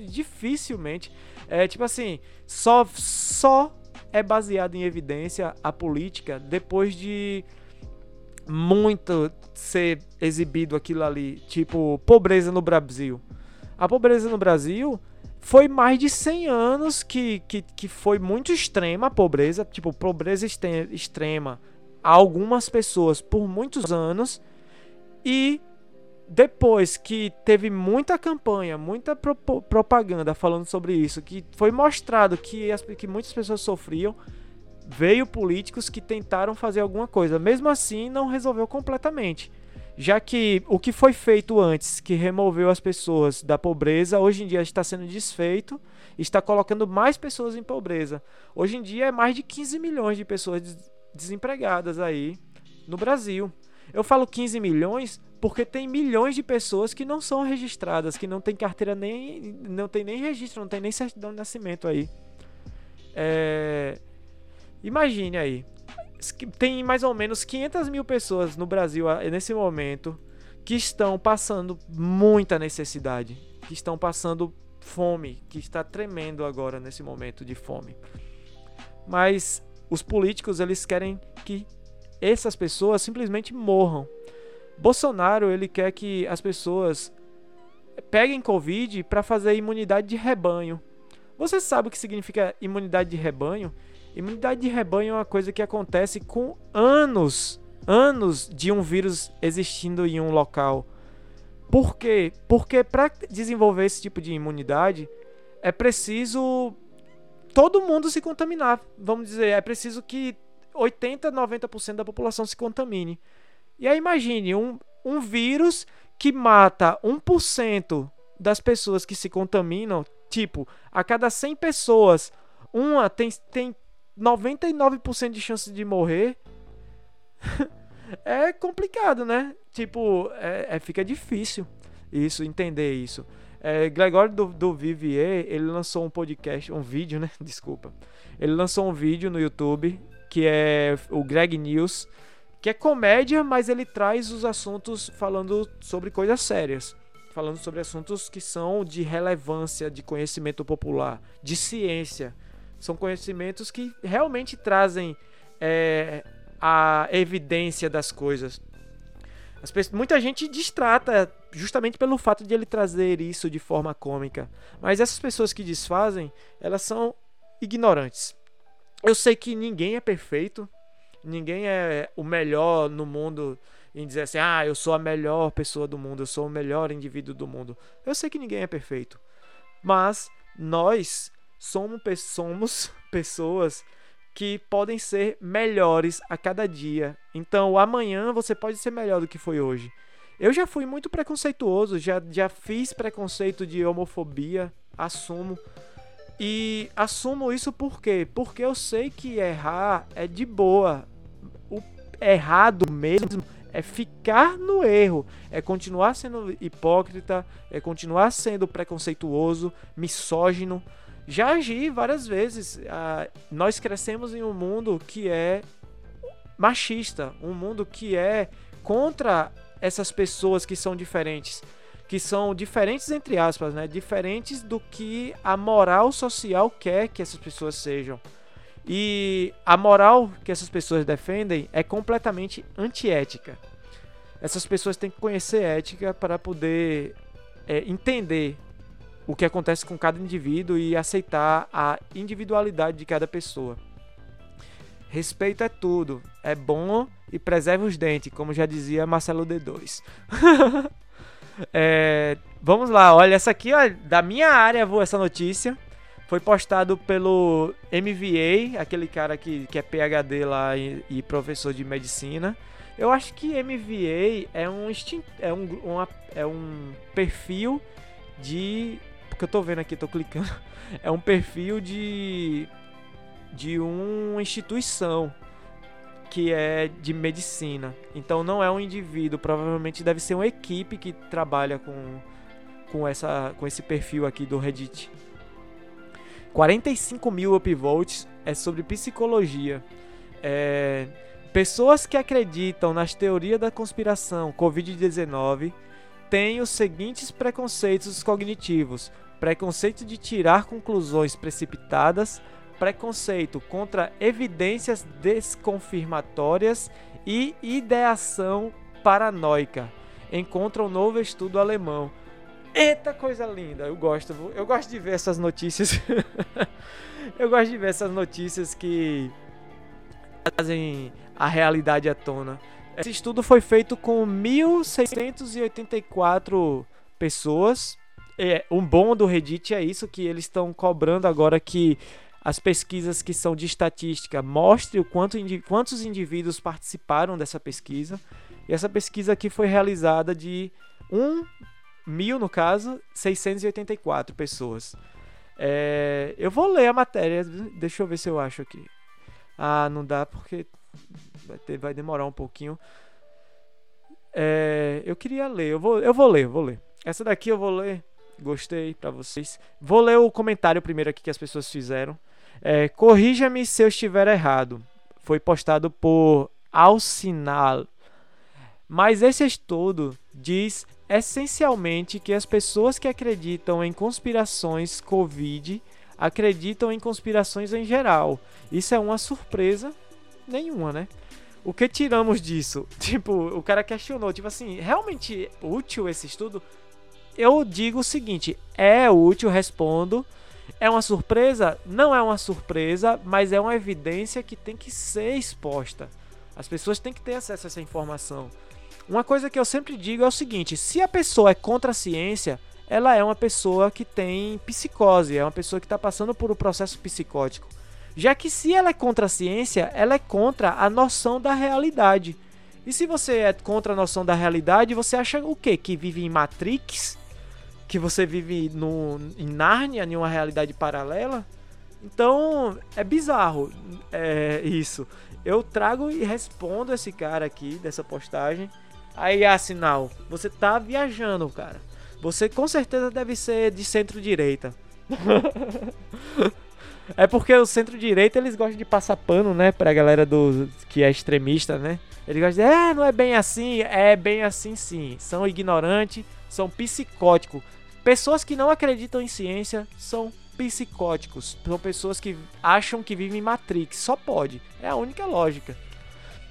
Dificilmente. É tipo assim, só, só é baseado em evidência a política depois de muito ser exibido aquilo ali, tipo pobreza no Brasil. A pobreza no Brasil foi mais de 100 anos que, que, que foi muito extrema a pobreza, tipo pobreza extrema a algumas pessoas por muitos anos e depois que teve muita campanha, muita pro propaganda falando sobre isso, que foi mostrado que, as, que muitas pessoas sofriam, veio políticos que tentaram fazer alguma coisa. Mesmo assim, não resolveu completamente. Já que o que foi feito antes, que removeu as pessoas da pobreza, hoje em dia está sendo desfeito, está colocando mais pessoas em pobreza. Hoje em dia é mais de 15 milhões de pessoas desempregadas aí no Brasil. Eu falo 15 milhões porque tem milhões de pessoas que não são registradas, que não tem carteira nem. não tem nem registro, não tem nem certidão de nascimento aí. É... Imagine aí. Tem mais ou menos 500 mil pessoas no Brasil nesse momento que estão passando muita necessidade, que estão passando fome, que está tremendo agora nesse momento de fome. Mas os políticos eles querem que essas pessoas simplesmente morram. Bolsonaro ele quer que as pessoas peguem Covid para fazer imunidade de rebanho. Você sabe o que significa imunidade de rebanho? Imunidade de rebanho é uma coisa que acontece com anos, anos de um vírus existindo em um local. Por quê? Porque para desenvolver esse tipo de imunidade é preciso todo mundo se contaminar. Vamos dizer, é preciso que 80, 90% da população se contamine. E aí imagine um, um vírus que mata 1% das pessoas que se contaminam, tipo, a cada 100 pessoas, uma tem, tem 99% de chance de morrer, é complicado, né? Tipo, é, é, fica difícil isso, entender isso. É, Gregório do, do Vivier, ele lançou um podcast, um vídeo, né? Desculpa. Ele lançou um vídeo no YouTube que é o Greg News, que é comédia, mas ele traz os assuntos falando sobre coisas sérias. Falando sobre assuntos que são de relevância, de conhecimento popular, de ciência. São conhecimentos que realmente trazem é, a evidência das coisas. Pessoas, muita gente distrata justamente pelo fato de ele trazer isso de forma cômica. Mas essas pessoas que desfazem, elas são ignorantes. Eu sei que ninguém é perfeito, ninguém é o melhor no mundo em dizer assim: ah, eu sou a melhor pessoa do mundo, eu sou o melhor indivíduo do mundo. Eu sei que ninguém é perfeito, mas nós somos, somos pessoas que podem ser melhores a cada dia. Então, amanhã você pode ser melhor do que foi hoje. Eu já fui muito preconceituoso, já, já fiz preconceito de homofobia, assumo. E assumo isso por quê? Porque eu sei que errar é de boa. O errado mesmo é ficar no erro, é continuar sendo hipócrita, é continuar sendo preconceituoso, misógino já agi várias vezes. Ah, nós crescemos em um mundo que é machista, um mundo que é contra essas pessoas que são diferentes, que são diferentes entre aspas, né? Diferentes do que a moral social quer que essas pessoas sejam. E a moral que essas pessoas defendem é completamente antiética. Essas pessoas têm que conhecer ética para poder é, entender o que acontece com cada indivíduo e aceitar a individualidade de cada pessoa. Respeito é tudo, é bom e preserva os dentes, como já dizia Marcelo D2. é, vamos lá, olha, essa aqui, ó, da minha área, vou essa notícia. Foi postado pelo MVA, aquele cara que, que é PhD lá e, e professor de medicina. Eu acho que MVA é um, é um, uma, é um perfil de porque eu tô vendo aqui, tô clicando. É um perfil de de uma instituição que é de medicina. Então não é um indivíduo, provavelmente deve ser uma equipe que trabalha com com essa com esse perfil aqui do Reddit. 45 mil upvotes é sobre psicologia. É, pessoas que acreditam nas teorias da conspiração Covid-19 têm os seguintes preconceitos cognitivos: preconceito de tirar conclusões precipitadas, preconceito contra evidências desconfirmatórias e ideação paranoica. Encontra um novo estudo alemão. Eita coisa linda, eu gosto, eu gosto de ver essas notícias. eu gosto de ver essas notícias que trazem a realidade à tona. Esse estudo foi feito com 1684 pessoas é, um bom do Reddit é isso que eles estão cobrando agora que as pesquisas que são de estatística mostrem o quanto, quantos indivíduos participaram dessa pesquisa. E essa pesquisa aqui foi realizada de 1 mil, no caso, 684 pessoas. É, eu vou ler a matéria, deixa eu ver se eu acho aqui. Ah, não dá porque vai, ter, vai demorar um pouquinho. É, eu queria ler, eu vou, eu vou ler, vou ler. Essa daqui eu vou ler Gostei para vocês. Vou ler o comentário primeiro aqui que as pessoas fizeram. É, Corrija-me se eu estiver errado. Foi postado por Alcinal. Mas esse estudo diz essencialmente que as pessoas que acreditam em conspirações Covid acreditam em conspirações em geral. Isso é uma surpresa nenhuma, né? O que tiramos disso? Tipo, o cara questionou, tipo assim, realmente útil esse estudo? eu digo o seguinte: é útil, respondo. É uma surpresa? Não é uma surpresa, mas é uma evidência que tem que ser exposta. As pessoas têm que ter acesso a essa informação. Uma coisa que eu sempre digo é o seguinte: se a pessoa é contra a ciência, ela é uma pessoa que tem psicose, é uma pessoa que está passando por um processo psicótico. Já que se ela é contra a ciência, ela é contra a noção da realidade. E se você é contra a noção da realidade, você acha o quê? Que vive em Matrix? Que você vive no, em Nárnia, em uma realidade paralela, Então, é bizarro é, isso. Eu trago e respondo esse cara aqui dessa postagem. Aí, ah, sinal, você tá viajando, cara. Você com certeza deve ser de centro-direita. é porque o centro-direita eles gostam de passar pano, né? Pra galera do que é extremista, né? Eles gostam de é, não é bem assim. É bem assim sim. São ignorantes, são psicóticos. Pessoas que não acreditam em ciência são psicóticos. São pessoas que acham que vivem em Matrix. Só pode. É a única lógica.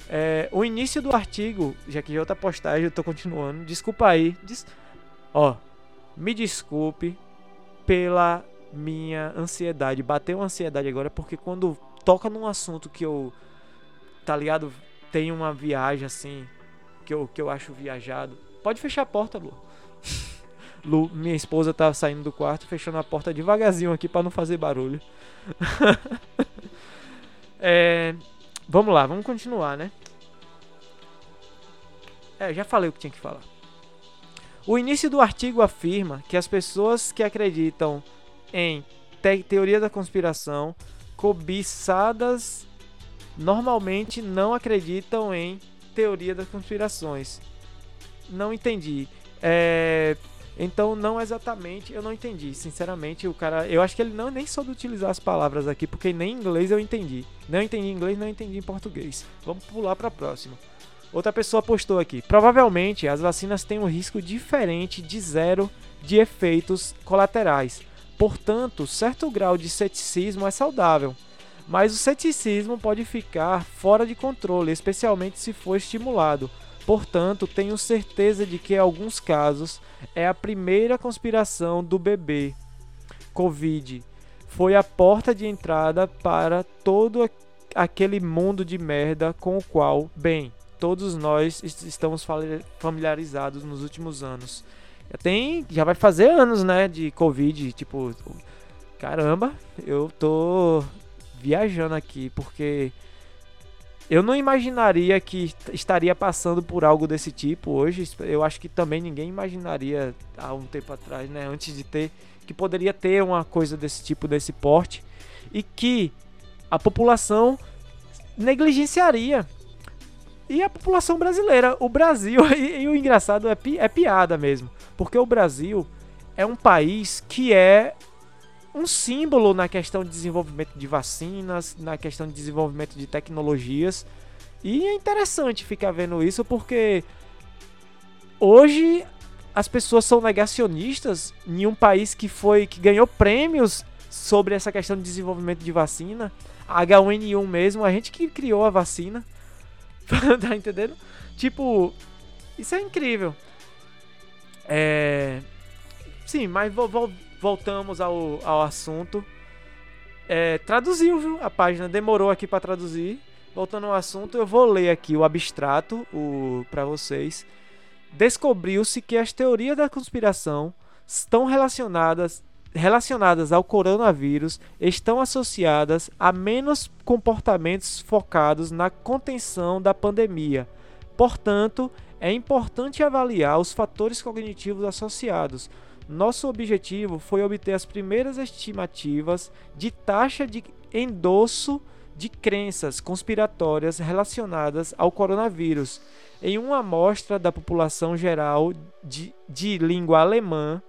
É, o início do artigo, já que já outra postagem, eu tô continuando. Desculpa aí. Des... Ó, me desculpe pela minha ansiedade. Bateu ansiedade agora porque quando toca num assunto que eu, tá ligado? Tem uma viagem assim, que eu, que eu acho viajado. Pode fechar a porta, Lu. Lu, minha esposa tá saindo do quarto, fechando a porta devagarzinho aqui para não fazer barulho. é, vamos lá, vamos continuar, né? É, já falei o que tinha que falar. O início do artigo afirma que as pessoas que acreditam em te teoria da conspiração cobiçadas normalmente não acreditam em teoria das conspirações. Não entendi. É, então, não exatamente, eu não entendi. Sinceramente, o cara. Eu acho que ele não nem soube utilizar as palavras aqui, porque nem em inglês eu entendi. Não entendi em inglês, não entendi em português. Vamos pular para a próxima. Outra pessoa postou aqui. Provavelmente as vacinas têm um risco diferente de zero de efeitos colaterais. Portanto, certo grau de ceticismo é saudável. Mas o ceticismo pode ficar fora de controle, especialmente se for estimulado. Portanto, tenho certeza de que em alguns casos é a primeira conspiração do bebê Covid. Foi a porta de entrada para todo aquele mundo de merda com o qual, bem, todos nós estamos familiarizados nos últimos anos. Já tem, já vai fazer anos, né, de Covid, tipo, caramba, eu tô viajando aqui porque eu não imaginaria que estaria passando por algo desse tipo hoje. Eu acho que também ninguém imaginaria há um tempo atrás, né? Antes de ter. Que poderia ter uma coisa desse tipo, desse porte. E que a população negligenciaria. E a população brasileira. O Brasil, e, e o engraçado é, pi, é piada mesmo. Porque o Brasil é um país que é um símbolo na questão de desenvolvimento de vacinas, na questão de desenvolvimento de tecnologias. E é interessante ficar vendo isso porque hoje as pessoas são negacionistas em um país que foi que ganhou prêmios sobre essa questão de desenvolvimento de vacina. H1N1 mesmo, a gente que criou a vacina. tá entendendo? Tipo, isso é incrível. É. Sim, mas vou, vou, voltamos ao, ao assunto. É, traduziu, viu? A página demorou aqui para traduzir. Voltando ao assunto, eu vou ler aqui o abstrato o, para vocês. Descobriu-se que as teorias da conspiração estão relacionadas, relacionadas ao coronavírus estão associadas a menos comportamentos focados na contenção da pandemia. Portanto, é importante avaliar os fatores cognitivos associados, nosso objetivo foi obter as primeiras estimativas de taxa de endosso de crenças conspiratórias relacionadas ao coronavírus em uma amostra da população geral de, de língua alemã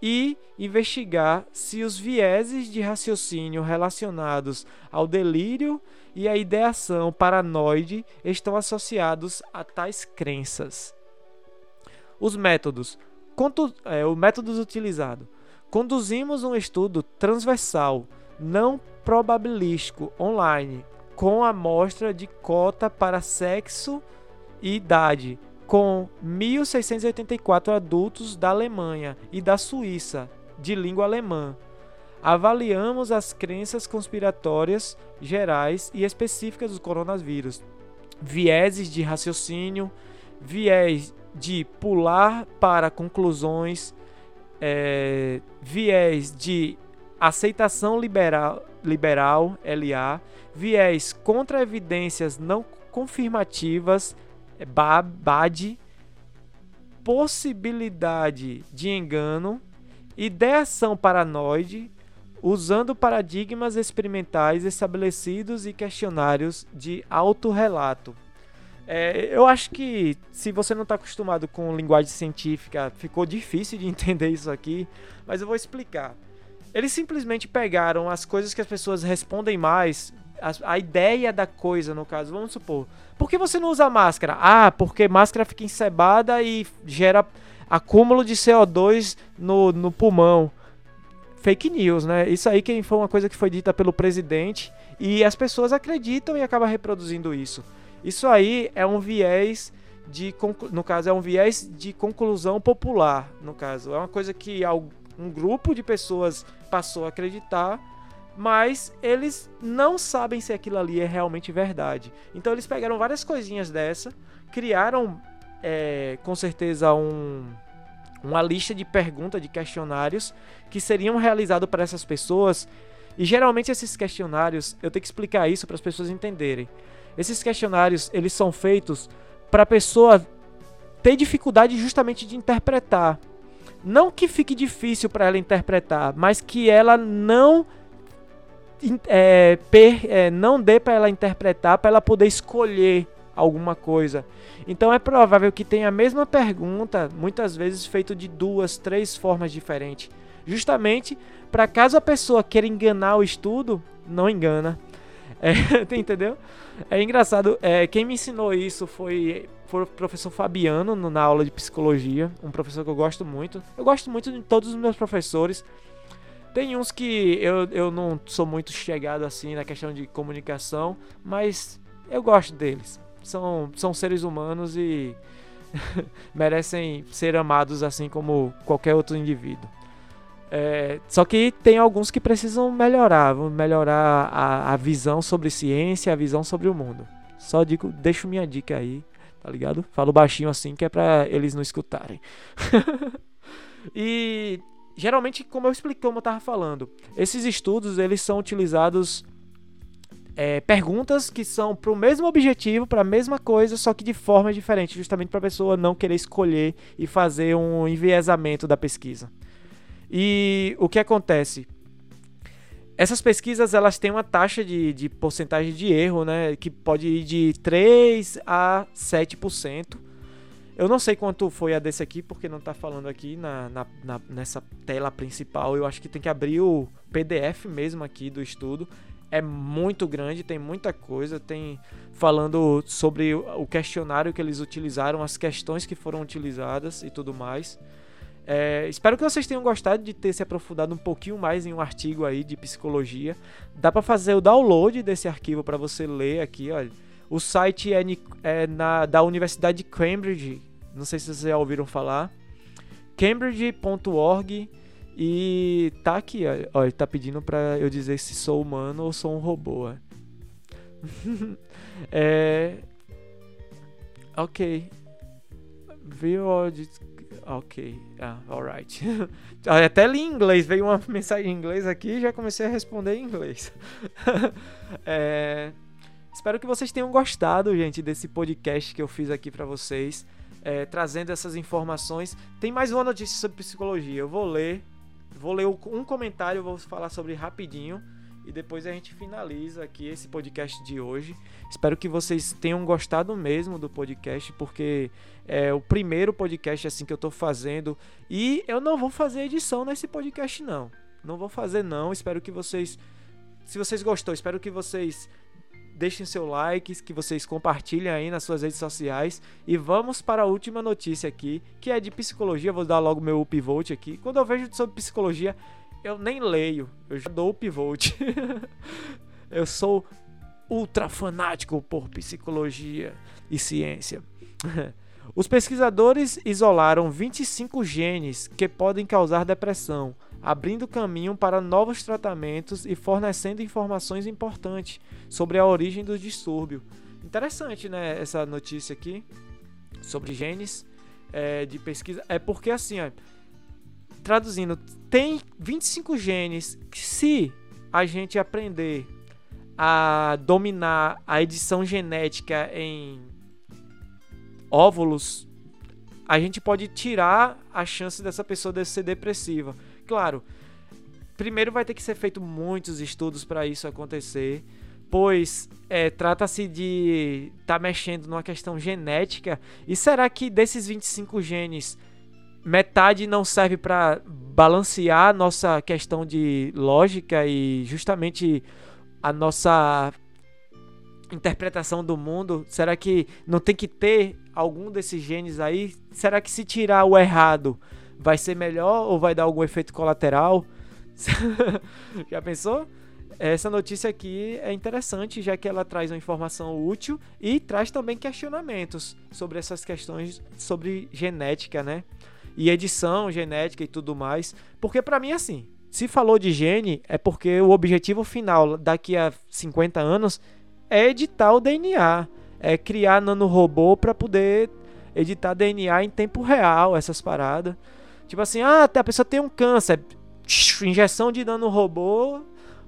e investigar se os vieses de raciocínio relacionados ao delírio e à ideação paranoide estão associados a tais crenças. Os métodos Contu é, o método utilizado. Conduzimos um estudo transversal, não probabilístico, online, com amostra de cota para sexo e idade, com 1.684 adultos da Alemanha e da Suíça, de língua alemã. Avaliamos as crenças conspiratórias gerais e específicas do coronavírus, vieses de raciocínio, viés de pular para conclusões, é, viés de aceitação liberal, liberal LA, viés contra evidências não confirmativas, é, BAD, possibilidade de engano, ideação paranoide, usando paradigmas experimentais estabelecidos e questionários de autorrelato. É, eu acho que se você não está acostumado com linguagem científica, ficou difícil de entender isso aqui, mas eu vou explicar. Eles simplesmente pegaram as coisas que as pessoas respondem mais, a, a, ideia da coisa, no caso. Vamos supor. Por que você não usa máscara? Ah, porque máscara fica encebada e gera acúmulo de CO2 no, no pulmão. Fake news, né? Isso aí que foi uma coisa que foi dita pelo presidente e as pessoas acreditam e acabam reproduzindo isso. Isso aí é um viés de no caso é um viés de conclusão popular, no caso, é uma coisa que um grupo de pessoas passou a acreditar, mas eles não sabem se aquilo ali é realmente verdade. Então eles pegaram várias coisinhas dessa, criaram é, com certeza um uma lista de perguntas, de questionários que seriam realizados para essas pessoas. E geralmente esses questionários, eu tenho que explicar isso para as pessoas entenderem. Esses questionários, eles são feitos para a pessoa ter dificuldade justamente de interpretar. Não que fique difícil para ela interpretar, mas que ela não é, per, é, não dê para ela interpretar, para ela poder escolher alguma coisa. Então é provável que tenha a mesma pergunta, muitas vezes feito de duas, três formas diferentes, justamente para caso a pessoa queira enganar o estudo, não engana. É, entendeu? É engraçado. É, quem me ensinou isso foi, foi o professor Fabiano no, na aula de psicologia. Um professor que eu gosto muito. Eu gosto muito de todos os meus professores. Tem uns que eu, eu não sou muito chegado assim na questão de comunicação, mas eu gosto deles. São, são seres humanos e merecem ser amados assim como qualquer outro indivíduo. É, só que tem alguns que precisam melhorar, melhorar a, a, visão sobre ciência, a visão sobre o mundo. Só digo, deixo minha dica aí, tá ligado? Falo baixinho assim que é pra eles não escutarem. e geralmente, como eu expliquei, como eu tava falando, esses estudos eles são utilizados é, perguntas que são para o mesmo objetivo, para a mesma coisa, só que de forma diferente, justamente para a pessoa não querer escolher e fazer um enviesamento da pesquisa. E o que acontece? Essas pesquisas elas têm uma taxa de, de porcentagem de erro, né, que pode ir de 3 a 7%. Eu não sei quanto foi a desse aqui, porque não está falando aqui na, na, na, nessa tela principal. Eu acho que tem que abrir o PDF mesmo aqui do estudo. É muito grande, tem muita coisa. Tem falando sobre o questionário que eles utilizaram, as questões que foram utilizadas e tudo mais. É, espero que vocês tenham gostado de ter se aprofundado um pouquinho mais em um artigo aí de psicologia. Dá para fazer o download desse arquivo para você ler aqui, olha. O site é, é na, da Universidade de Cambridge. Não sei se vocês já ouviram falar. Cambridge.org e tá aqui, ó, ele tá pedindo para eu dizer se sou humano ou sou um robô. é, ok. Viu? Ok, ah, alright. Até li em inglês, veio uma mensagem em inglês aqui e já comecei a responder em inglês. é, espero que vocês tenham gostado, gente, desse podcast que eu fiz aqui para vocês, é, trazendo essas informações. Tem mais uma notícia sobre psicologia, eu vou ler, vou ler um comentário, vou falar sobre rapidinho e depois a gente finaliza aqui esse podcast de hoje. Espero que vocês tenham gostado mesmo do podcast, porque é o primeiro podcast assim que eu tô fazendo e eu não vou fazer edição nesse podcast não. Não vou fazer não. Espero que vocês se vocês gostou, espero que vocês deixem seu like, que vocês compartilhem aí nas suas redes sociais. E vamos para a última notícia aqui, que é de psicologia. Vou dar logo meu upvote aqui. Quando eu vejo sobre psicologia, eu nem leio, eu já dou o eu sou ultra fanático por psicologia e ciência. Os pesquisadores isolaram 25 genes que podem causar depressão, abrindo caminho para novos tratamentos e fornecendo informações importantes sobre a origem do distúrbio. Interessante, né? Essa notícia aqui sobre genes é, de pesquisa. É porque assim, ó, traduzindo, tem 25 genes que se a gente aprender a dominar a edição genética em óvulos, a gente pode tirar a chance dessa pessoa de ser depressiva. Claro, primeiro vai ter que ser feito muitos estudos para isso acontecer, pois é, trata-se de estar tá mexendo numa questão genética. E será que desses 25 genes, metade não serve para balancear nossa questão de lógica e justamente a nossa interpretação do mundo? Será que não tem que ter algum desses genes aí? Será que se tirar o errado vai ser melhor ou vai dar algum efeito colateral? Já pensou? Essa notícia aqui é interessante, já que ela traz uma informação útil e traz também questionamentos sobre essas questões sobre genética, né? E edição genética e tudo mais. Porque para mim assim, se falou de gene é porque o objetivo final daqui a 50 anos é editar o DNA, é criar nanorobô para poder editar DNA em tempo real, essas paradas. Tipo assim, ah, a pessoa tem um câncer, injeção de nanorobô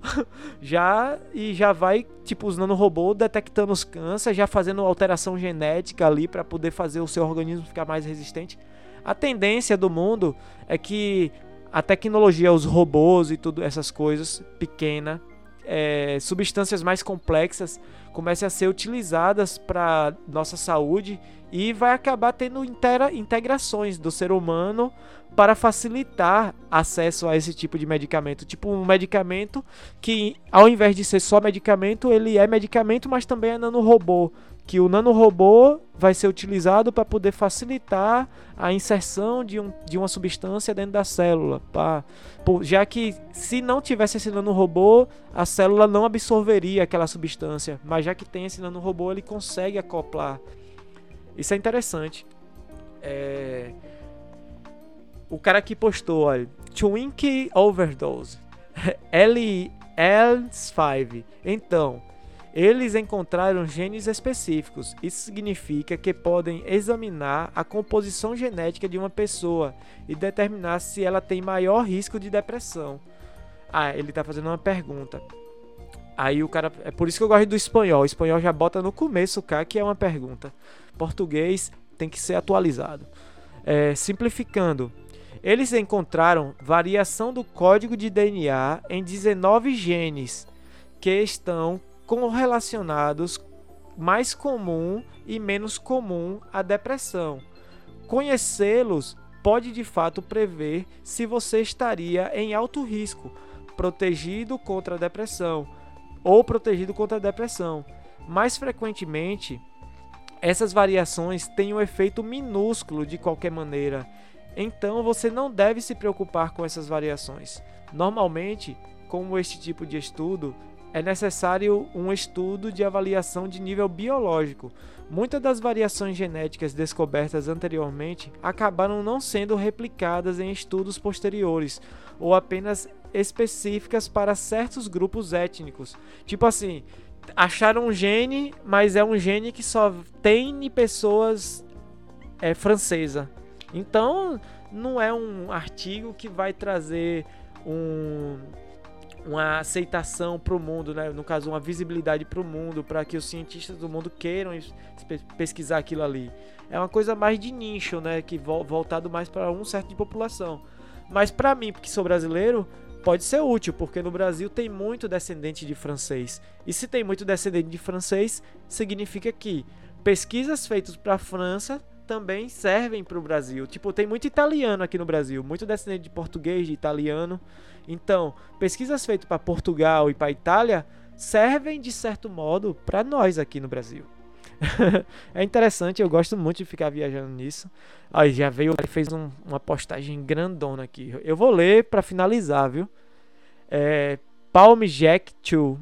já e já vai tipo os nanorobô detectando os cânceres, já fazendo alteração genética ali para poder fazer o seu organismo ficar mais resistente. A tendência do mundo é que a tecnologia, os robôs e tudo essas coisas pequena é, substâncias mais complexas comecem a ser utilizadas para nossa saúde e vai acabar tendo intera, integrações do ser humano para facilitar acesso a esse tipo de medicamento. Tipo um medicamento que, ao invés de ser só medicamento, ele é medicamento, mas também é nanorobô que o nanorobô vai ser utilizado para poder facilitar a inserção de, um, de uma substância dentro da célula, pra, por, já que se não tivesse esse nanorobô, a célula não absorveria aquela substância, mas já que tem esse nanorobô, ele consegue acoplar. Isso é interessante. É... O cara que postou, olha, Twinkie Overdose, L5. Então, eles encontraram genes específicos. Isso significa que podem examinar a composição genética de uma pessoa e determinar se ela tem maior risco de depressão. Ah, ele está fazendo uma pergunta. Aí o cara. É por isso que eu gosto do espanhol. O espanhol já bota no começo, cara, que é uma pergunta. Português tem que ser atualizado. É, simplificando, eles encontraram variação do código de DNA em 19 genes que estão correlacionados mais comum e menos comum à depressão. Conhecê-los pode de fato prever se você estaria em alto risco, protegido contra a depressão ou protegido contra a depressão. Mais frequentemente, essas variações têm um efeito minúsculo de qualquer maneira, então você não deve se preocupar com essas variações. Normalmente, como este tipo de estudo é necessário um estudo de avaliação de nível biológico. Muitas das variações genéticas descobertas anteriormente acabaram não sendo replicadas em estudos posteriores ou apenas específicas para certos grupos étnicos. Tipo assim, acharam um gene, mas é um gene que só tem em pessoas é, francesa. Então, não é um artigo que vai trazer um uma aceitação para o mundo, né? no caso, uma visibilidade para o mundo, para que os cientistas do mundo queiram pesquisar aquilo ali. É uma coisa mais de nicho, né? que voltado mais para um certo de população. Mas para mim, porque sou brasileiro, pode ser útil, porque no Brasil tem muito descendente de francês. E se tem muito descendente de francês, significa que pesquisas feitas para a França também servem para o Brasil. Tipo, tem muito italiano aqui no Brasil, muito descendente de português, de italiano. Então, pesquisas feitas para Portugal e para Itália servem de certo modo para nós aqui no Brasil. é interessante, eu gosto muito de ficar viajando nisso. Aí já veio, ele fez um, uma postagem grandona aqui. Eu vou ler para finalizar, viu? É, Palm Jack 2.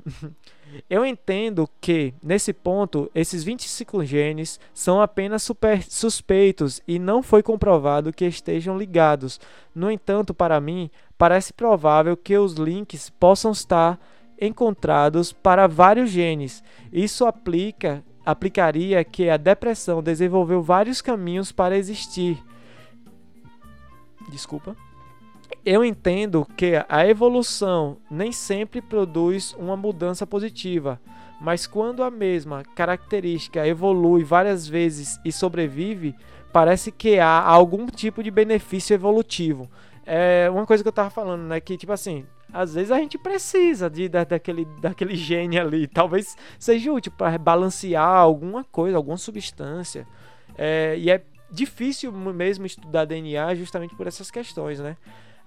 Eu entendo que, nesse ponto, esses 25 genes são apenas super suspeitos e não foi comprovado que estejam ligados. No entanto, para mim, parece provável que os links possam estar encontrados para vários genes. Isso aplica, aplicaria que a depressão desenvolveu vários caminhos para existir. Desculpa. Eu entendo que a evolução nem sempre produz uma mudança positiva, mas quando a mesma característica evolui várias vezes e sobrevive, parece que há algum tipo de benefício evolutivo. é uma coisa que eu tava falando, né? Que, tipo assim, às vezes a gente precisa de, da, daquele, daquele gene ali. Talvez seja útil para balancear alguma coisa, alguma substância. É, e é difícil mesmo estudar DNA justamente por essas questões, né?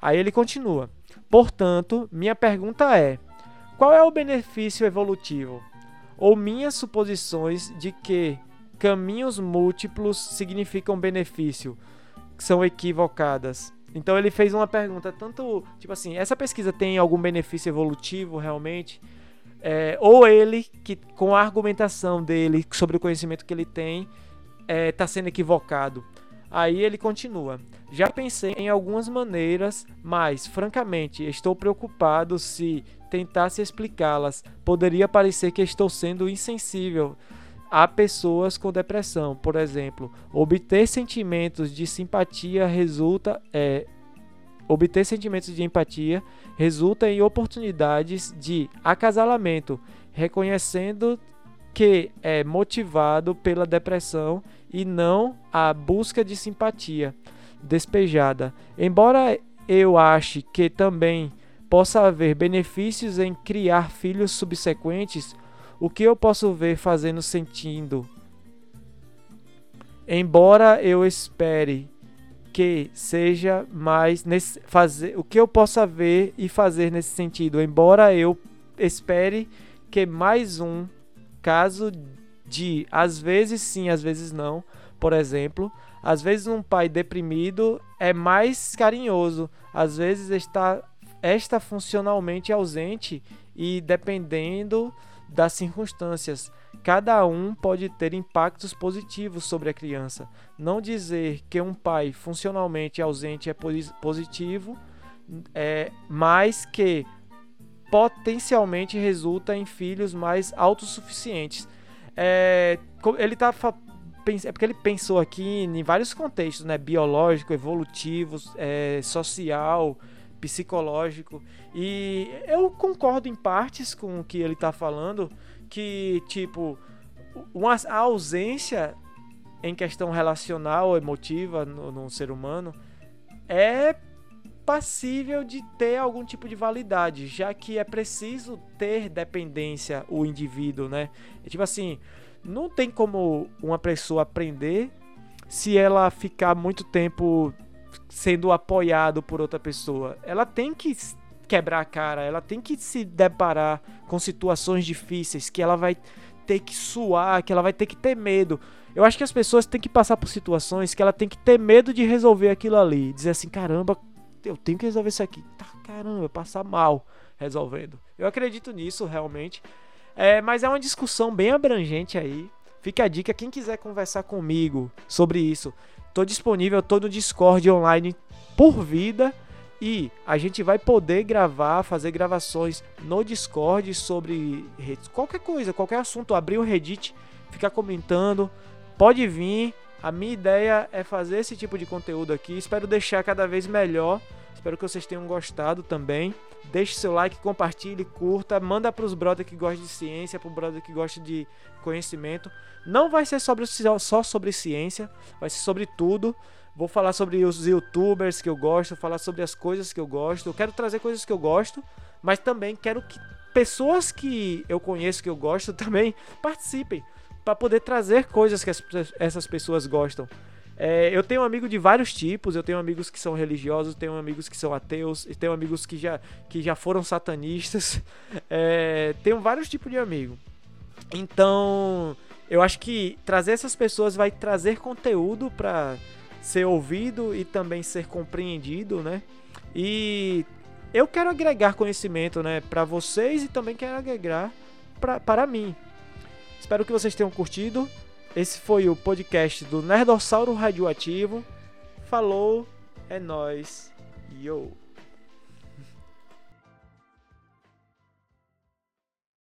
Aí ele continua. Portanto, minha pergunta é: qual é o benefício evolutivo? Ou minhas suposições de que caminhos múltiplos significam benefício são equivocadas? Então ele fez uma pergunta tanto tipo assim, essa pesquisa tem algum benefício evolutivo realmente? É, ou ele que com a argumentação dele sobre o conhecimento que ele tem está é, tá sendo equivocado? Aí ele continua. Já pensei em algumas maneiras, mas francamente estou preocupado se tentasse explicá-las. Poderia parecer que estou sendo insensível a pessoas com depressão. Por exemplo, obter sentimentos de simpatia resulta é, obter sentimentos de empatia resulta em oportunidades de acasalamento, reconhecendo que é motivado pela depressão e não a busca de simpatia despejada. Embora eu ache que também possa haver benefícios em criar filhos subsequentes, o que eu posso ver fazendo sentido? Embora eu espere que seja mais nesse, fazer o que eu possa ver e fazer nesse sentido, embora eu espere que mais um caso de às vezes sim, às vezes não, por exemplo, às vezes um pai deprimido é mais carinhoso, às vezes está está funcionalmente ausente e dependendo das circunstâncias. Cada um pode ter impactos positivos sobre a criança. Não dizer que um pai funcionalmente ausente é positivo, é, mas que potencialmente resulta em filhos mais autossuficientes. É, ele tá é porque ele pensou aqui em vários contextos, né? Biológico, evolutivo, é, social, psicológico. E eu concordo em partes com o que ele está falando, que tipo uma, a ausência em questão relacional, emotiva no, no ser humano é passível de ter algum tipo de validade, já que é preciso ter dependência o indivíduo, né? É tipo assim, não tem como uma pessoa aprender se ela ficar muito tempo sendo apoiado por outra pessoa. Ela tem que quebrar a cara, ela tem que se deparar com situações difíceis que ela vai ter que suar, que ela vai ter que ter medo. Eu acho que as pessoas têm que passar por situações que ela tem que ter medo de resolver aquilo ali, dizer assim, caramba, eu tenho que resolver isso aqui. Tá, caramba, passar mal resolvendo. Eu acredito nisso realmente. É, mas é uma discussão bem abrangente aí. Fica a dica, quem quiser conversar comigo sobre isso, Tô disponível, tô no Discord online por vida e a gente vai poder gravar, fazer gravações no Discord sobre qualquer coisa, qualquer assunto, abrir o Reddit, ficar comentando, pode vir. A minha ideia é fazer esse tipo de conteúdo aqui, espero deixar cada vez melhor. Espero que vocês tenham gostado também. Deixe seu like, compartilhe, curta, manda para os brothers que gostam de ciência, para o brother que gosta de conhecimento. Não vai ser sobre, só sobre ciência, vai ser sobre tudo. Vou falar sobre os youtubers que eu gosto, falar sobre as coisas que eu gosto. Eu quero trazer coisas que eu gosto, mas também quero que pessoas que eu conheço, que eu gosto, também participem para poder trazer coisas que as, essas pessoas gostam. É, eu tenho amigos de vários tipos, eu tenho amigos que são religiosos, tenho amigos que são ateus, tenho amigos que já, que já foram satanistas, é, tenho vários tipos de amigo. Então, eu acho que trazer essas pessoas vai trazer conteúdo para ser ouvido e também ser compreendido, né? E eu quero agregar conhecimento, né, para vocês e também quero agregar pra, para mim. Espero que vocês tenham curtido. Esse foi o podcast do Nerdossauro Radioativo. Falou, é nós. Yo.